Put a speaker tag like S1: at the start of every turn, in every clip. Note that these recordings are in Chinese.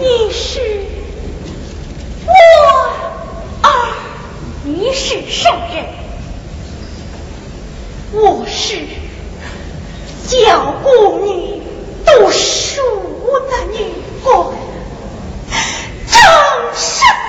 S1: 你是我儿，
S2: 你是圣人，
S1: 我是教过你读书的女官，正是。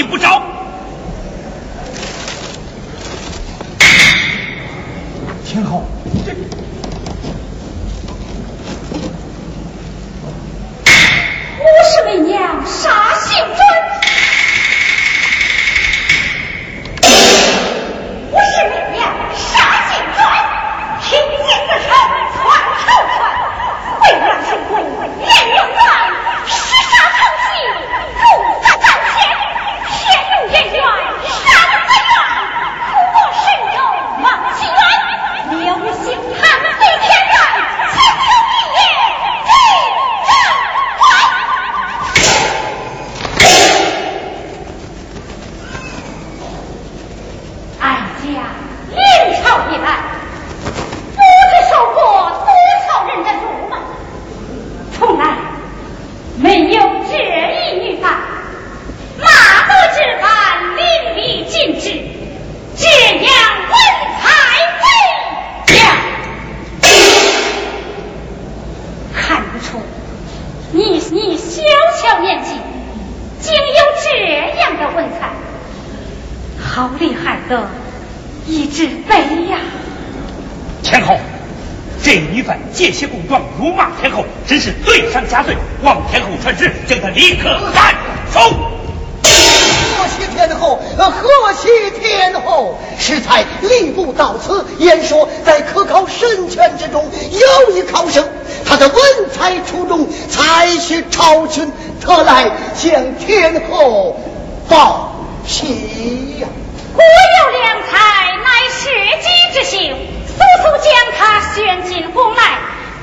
S1: 你不
S3: 着才须超群，特来向天后报喜呀。
S1: 国有良才，乃世己之秀，速速将他选进宫来，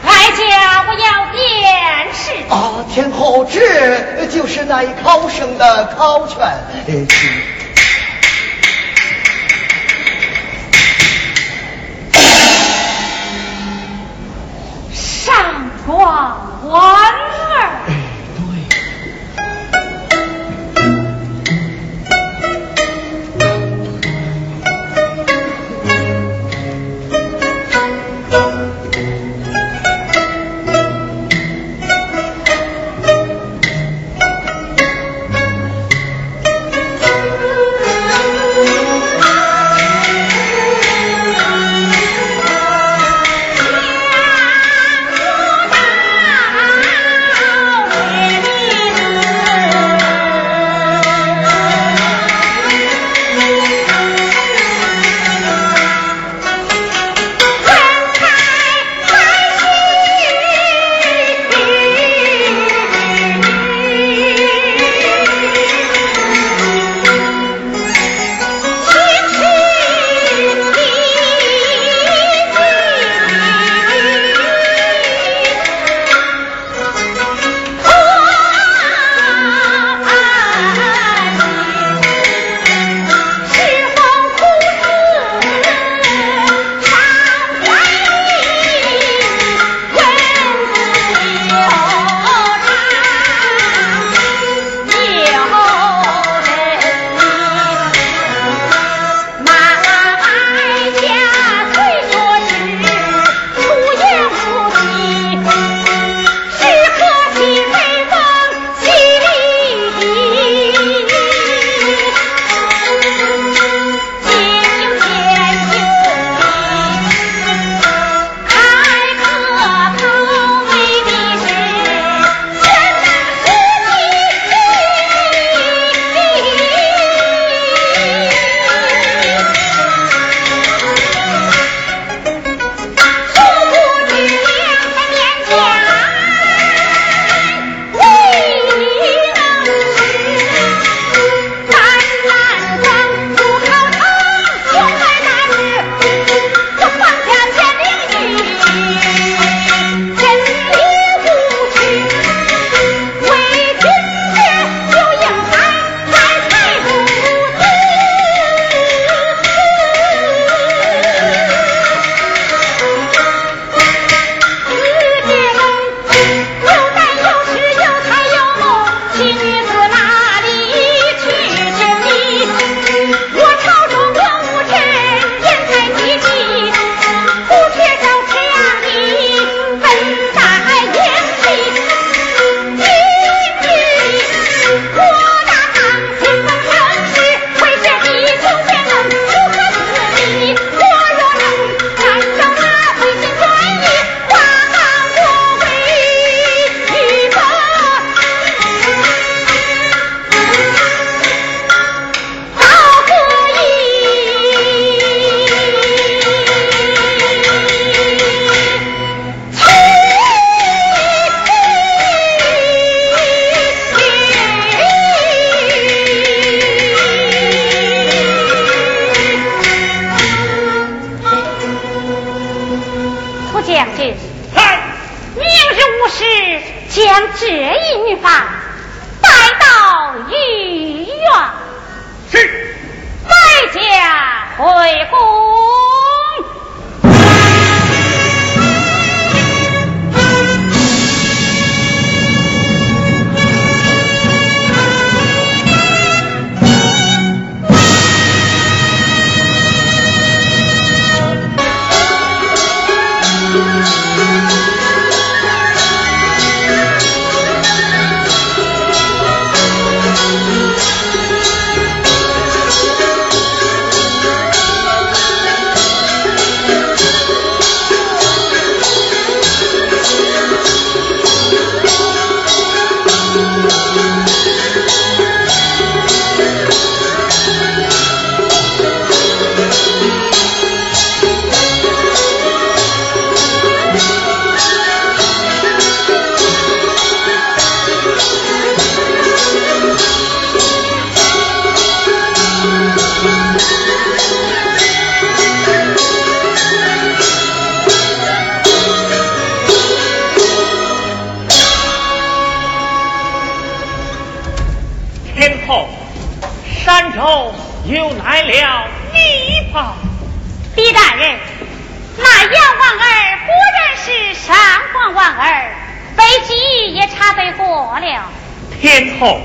S1: 哀家我要殿试。
S3: 啊，天后，这就是那一考生的考卷。呃
S1: 上官
S4: 又来了密报。
S1: 李大人，那杨王儿果然是上官王儿，背脊也插对过了。
S4: 天后，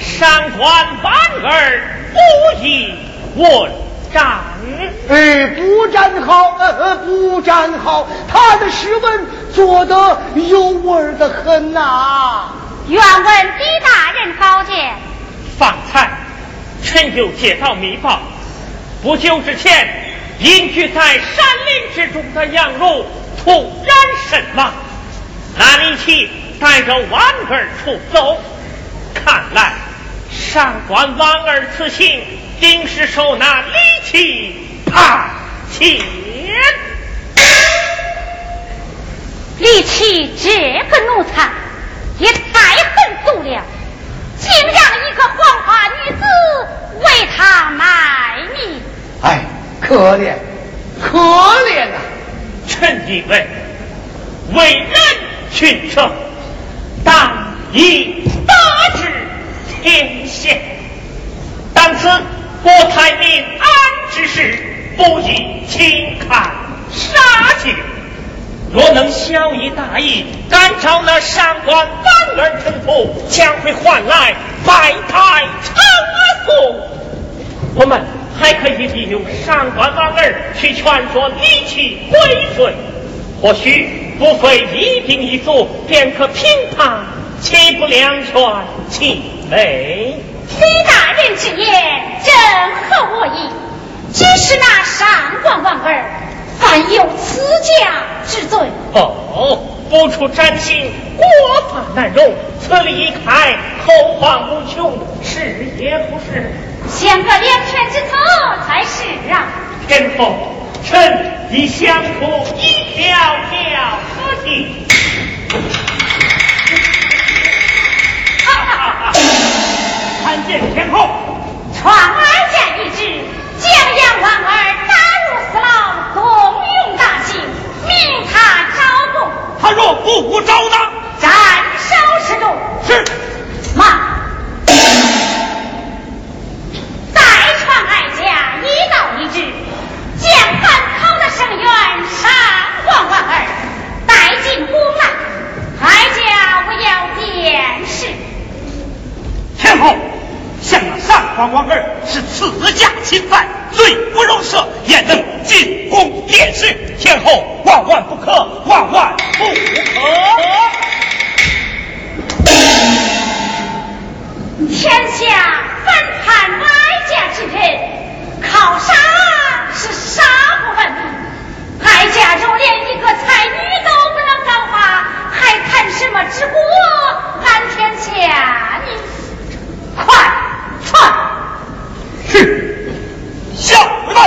S4: 上官婉儿不宜问斩。
S3: 哎，不战好，呃，不战好，他的诗文做得有味儿的很呐。
S1: 愿闻李大人高见。
S4: 方才臣又接到密报，不久之前，隐居在山林之中的杨儒突然身亡，那李琦带着婉儿出走，看来上官婉儿此行定是受那李琦派遣。
S1: 李琦这个奴才也太狠毒了，竟让一个黄花女子为他卖命。
S3: 哎，可怜，可怜呐、
S4: 臣以为为人群生，当以德治天下。当此国泰民安之事，不宜轻看杀戒。若能小义大义，赶找那上官婉儿臣服，将会换来百态长松。我们还可以利用上官婉儿去劝说李琦归顺，或许不费一兵一卒，便可平他，岂不两全其美？
S1: 李大人之言正合我意，只是那上官婉儿犯有此家之罪。
S4: 哦，不出斩刑，国法难容。此理一开，后患无穷，是也不是？
S1: 相隔两全之策才是啊！
S4: 天后，臣已想出一条条死计。参见天后。
S1: 传儿见一旨，将杨王儿打入死牢，大刑，命他招供，
S4: 他若不服招呢，
S1: 斩首示众。
S4: 是
S1: 慢！再传哀家一道一旨，将反逃的生员上官婉儿带进宫来，哀家我要殿试。
S4: 天后，像那上官婉儿是赐家侵犯，罪不容赦，焉能进宫殿试？天后万万不可，万万不可！
S1: 天下反叛哀家之人，靠杀是杀不完的。哀家若连一个才女都不能造化，还谈什么治国安天下你？快！
S4: 是，小人们，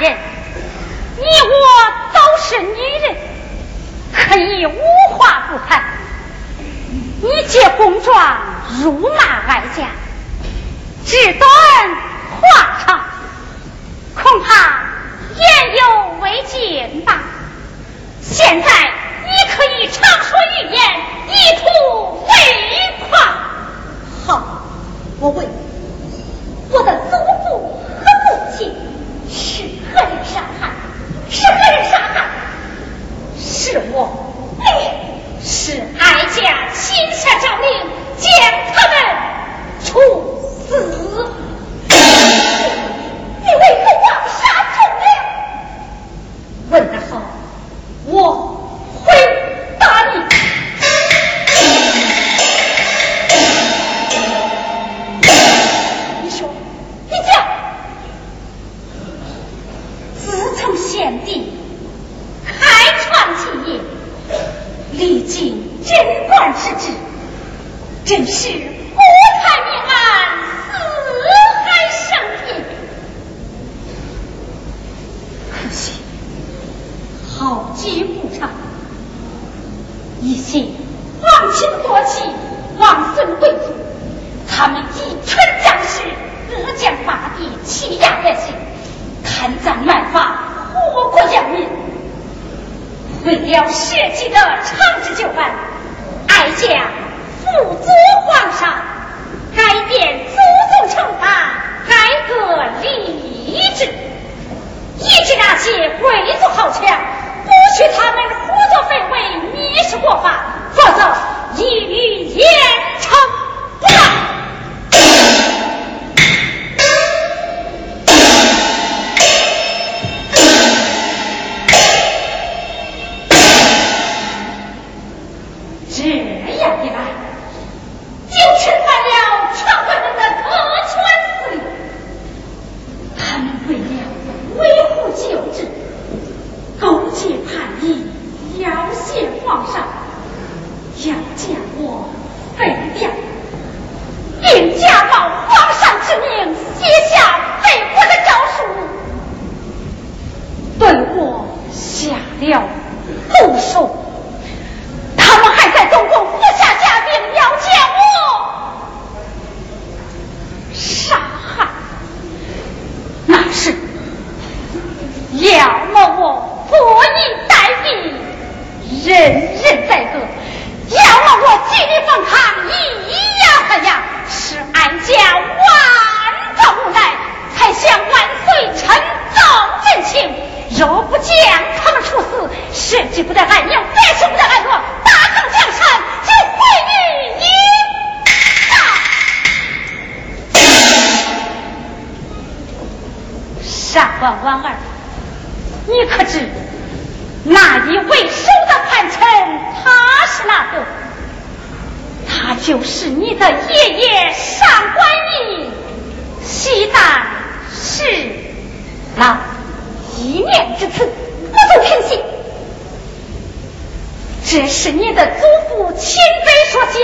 S1: 人，你我都是女人，可以无话不谈。你借公状辱骂哀家，只短话长，恐怕言犹未尽吧。现在你可以畅所欲言，以图为快。
S2: 好，我问，我的祖父和母亲是何人杀害？是何人杀害？
S1: 是我，你是哀家亲下诏令，将他们处死。
S2: 你为何枉杀忠良？
S1: 问得好，我回答你。献帝开创基业，历尽贞观之治，真是国泰民安，四海升平。可惜好景不长，一些皇亲国戚、王孙贵族，他们一群将士，恶将霸地，欺压百姓，贪赃滥发。祸国殃民，为了社稷的长治久安，哀家辅佐皇上，改变祖宗惩罚，改革吏治，抑制那借贵族豪强，不许他们胡作非为，蔑视国法，否则一律严惩那一念之词，不足凭信。这是你的祖父亲笔所写，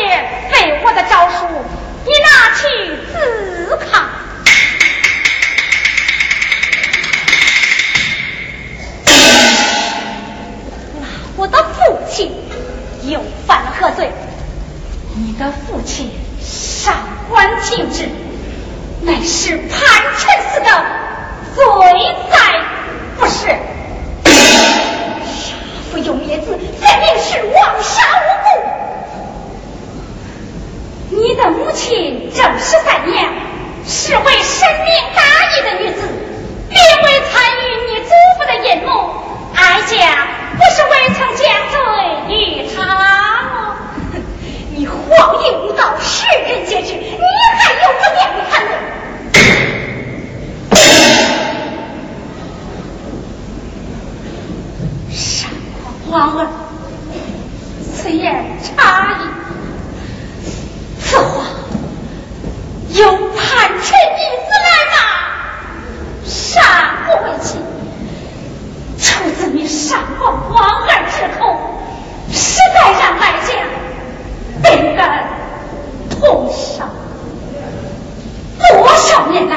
S1: 被我的诏书，你拿去自看。那我的父亲又犯了何罪？你的父亲上官庆之，乃是叛臣死的。罪在不是。杀父有灭子，分明是枉杀无辜。你的母亲正十三娘，是位深明大义的女子，并未参与你祖父的阴谋。哀家不是未曾降罪于他。你荒淫无道，世人皆知，你还有何面目谈论？上皇儿，此言差矣。此话有盼臣女子来骂，杀不为奇。出自你上皇王儿之口，实在让哀家倍感痛伤。多少年来，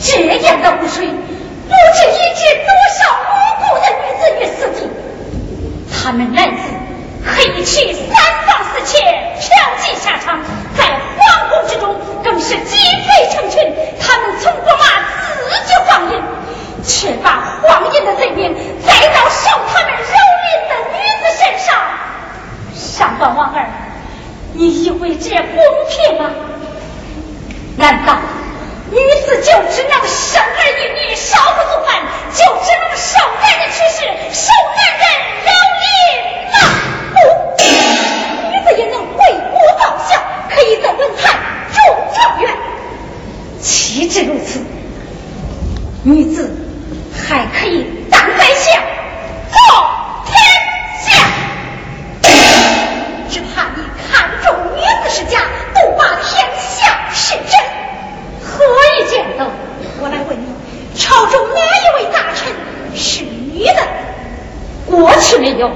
S1: 这样的污水，不知引致多少无辜的女子于死地。他们来自黑去三房四妾，嫖妓下场，在皇宫之中更是鸡飞成群。他们从不骂自己荒淫，却把荒淫的罪名栽到受他们蹂躏的女子身上。上官王儿，你以为这公平吗？难道女子就只能生儿育女，少不做饭，就只能受男人驱使，受男人蹂躏吗？不，女子也能为国报效，可以得文坛中状元。岂止如此，女子还可以当宰相，做天下。只怕你看中女子是假，不把天下是真。何以见得？我来问你，朝中哪一位大臣是女的？过去没有，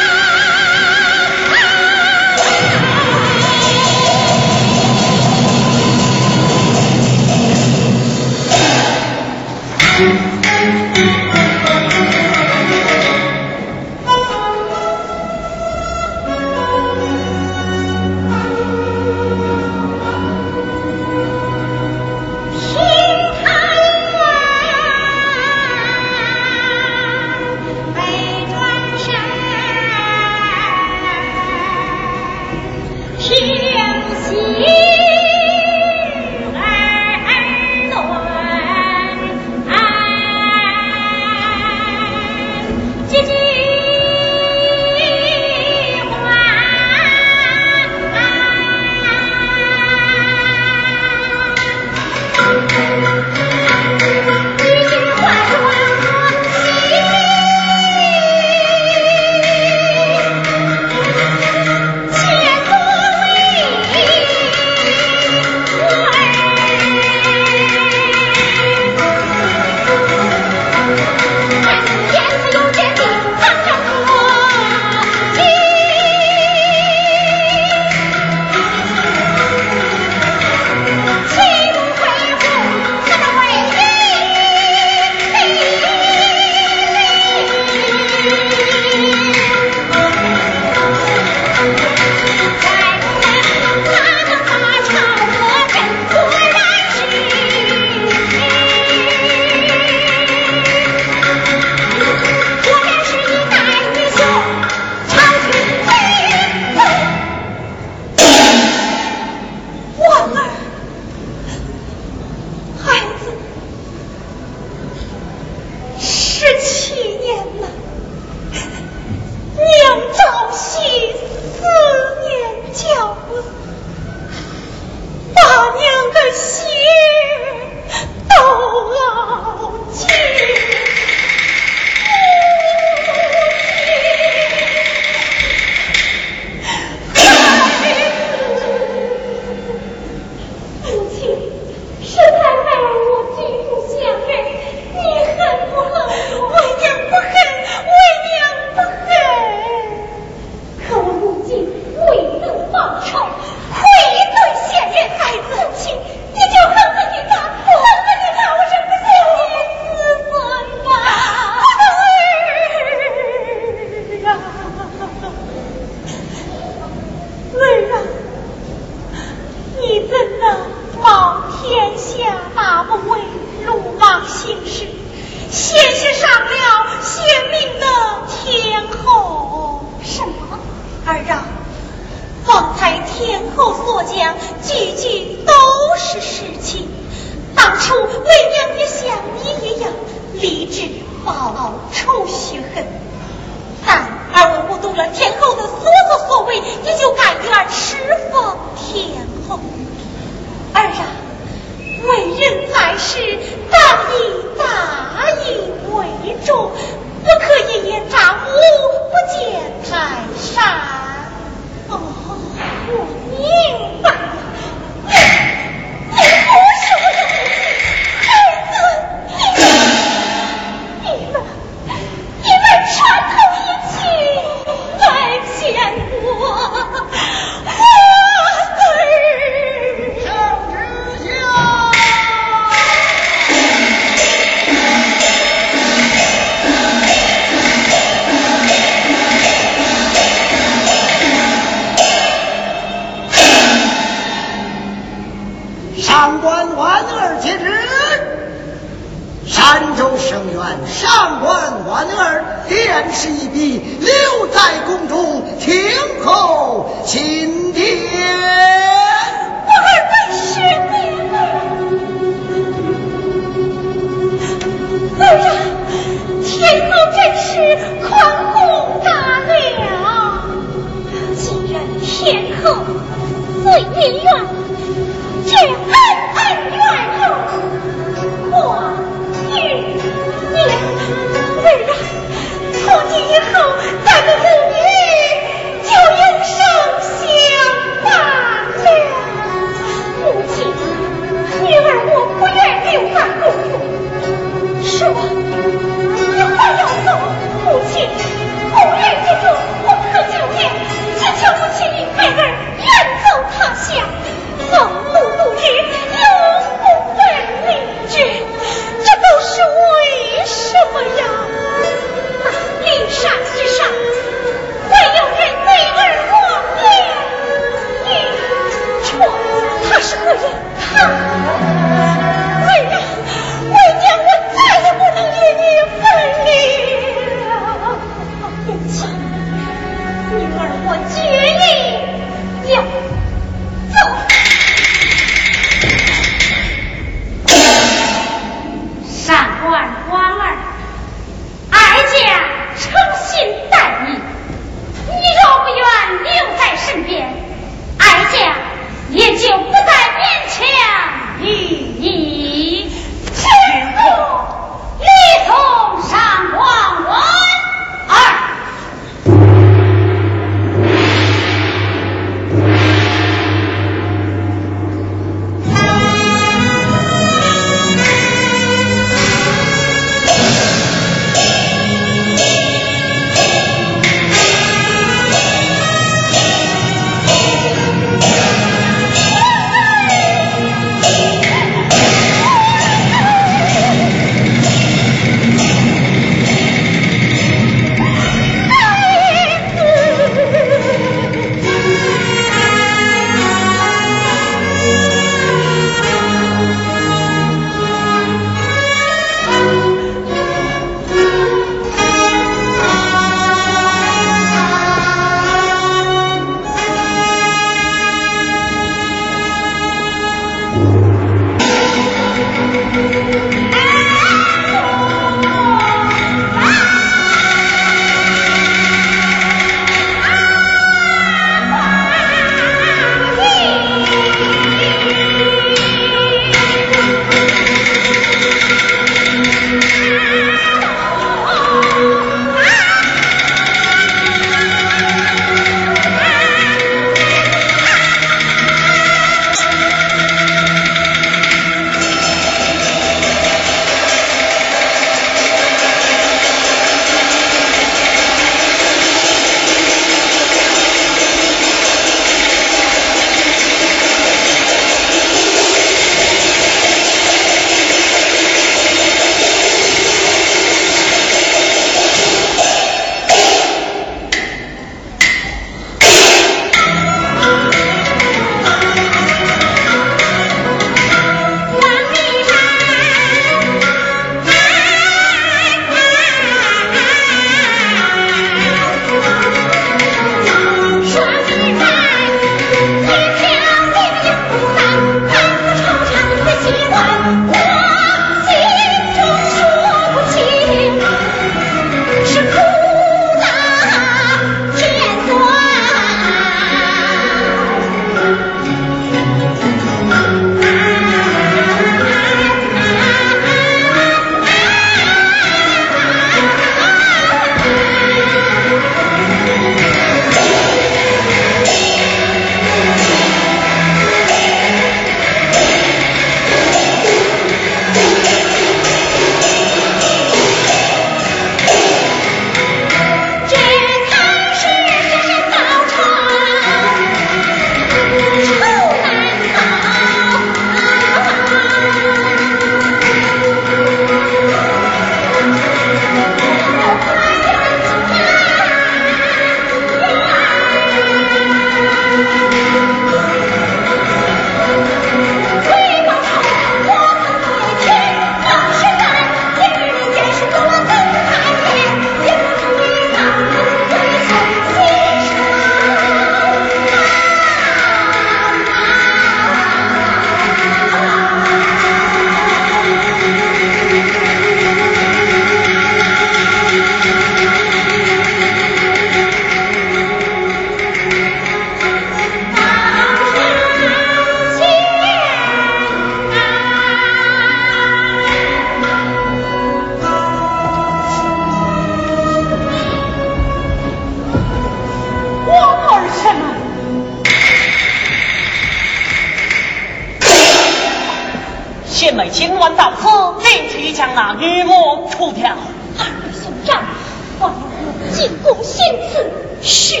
S1: Shoot!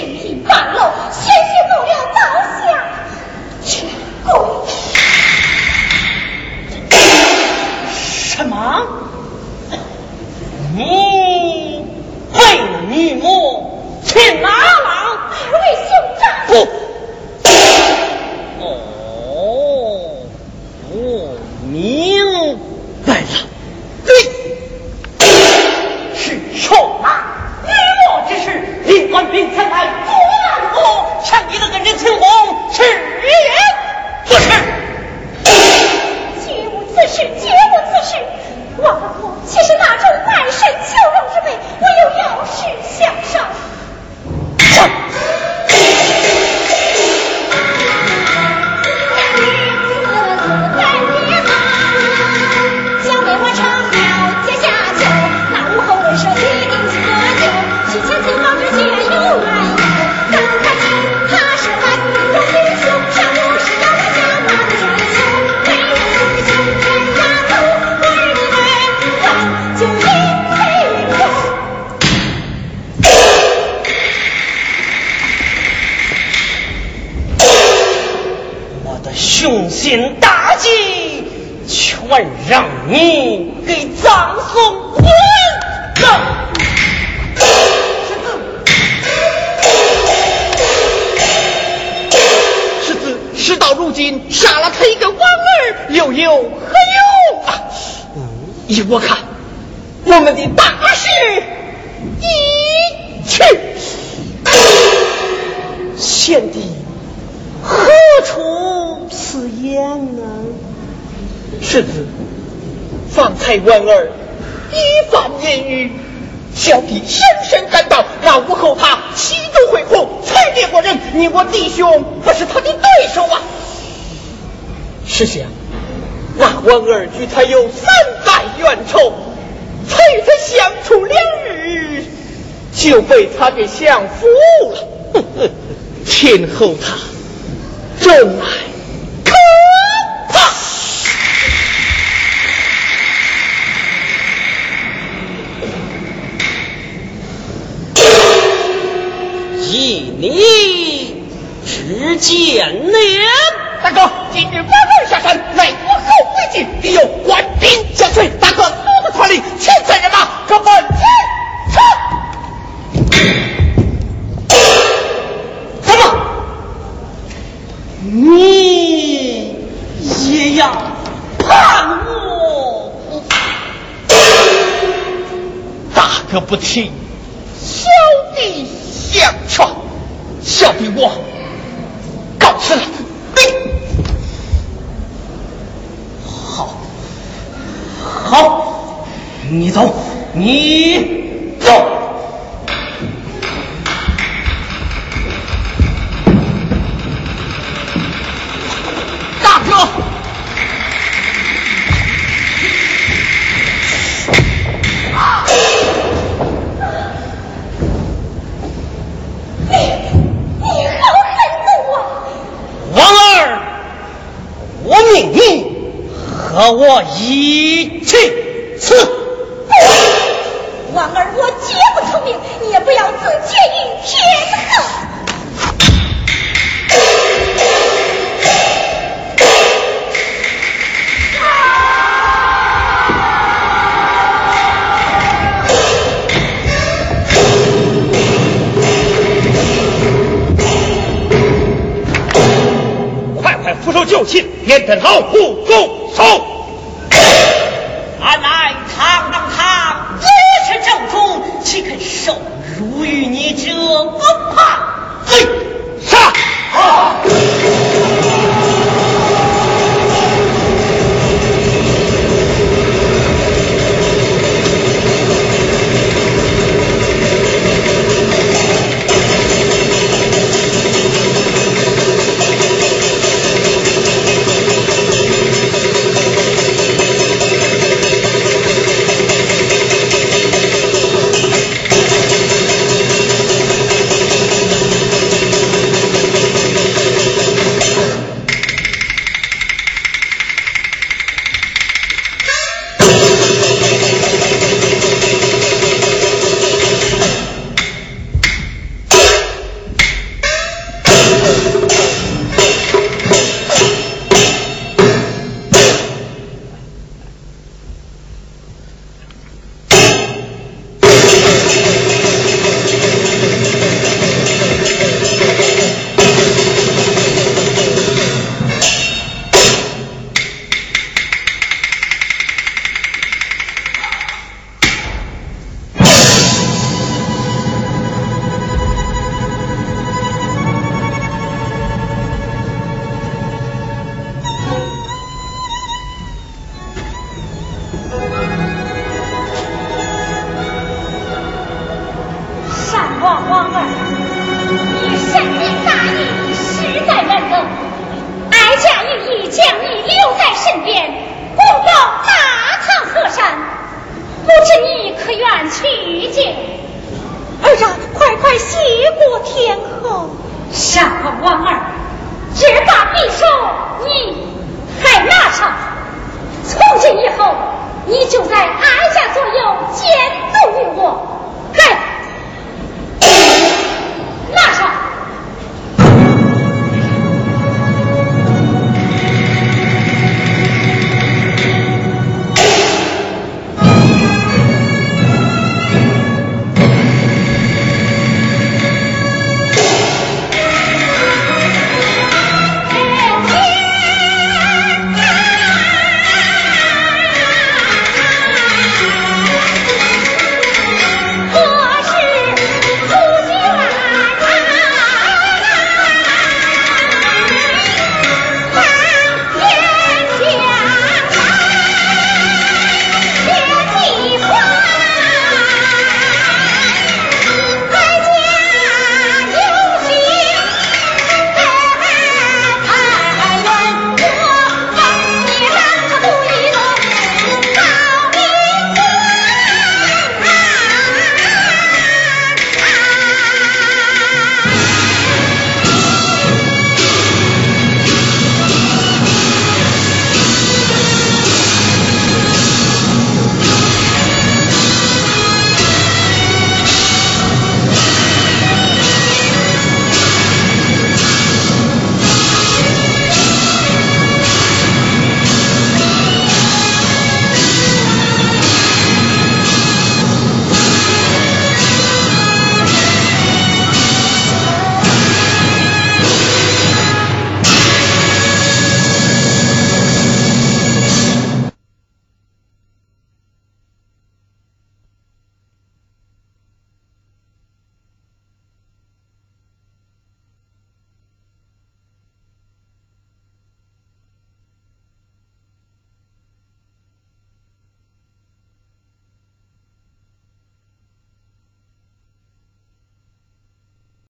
S1: 雄
S5: 心大计，全让你给葬送完了。
S4: 是子，事到如今，杀了他一个王儿，又有何用啊？依我看，我们的大事已去。贤弟，何出此言呢？世子，方才婉儿一番言语，小弟深深感到，那武后他气度恢宏，才略过人，你我弟兄不是他的对手啊！试想，那婉儿与他有三代冤仇，才与他相处两日，就被他给降服了。天后他真乃可怕。
S5: 以你之见呢？
S4: 大哥，今日婉儿下山，奈我后为进，必有官兵相随。大哥，速速传令，全载人马，各奔前
S5: 你也要判我？
S4: 大哥不听，小弟相劝，小弟我告辞了。
S5: 你好，好，你走，你我一起死。
S6: 王儿，我绝不从命，你也不要自绝于天后。
S5: 快快扶手就擒，免得老虎拱手。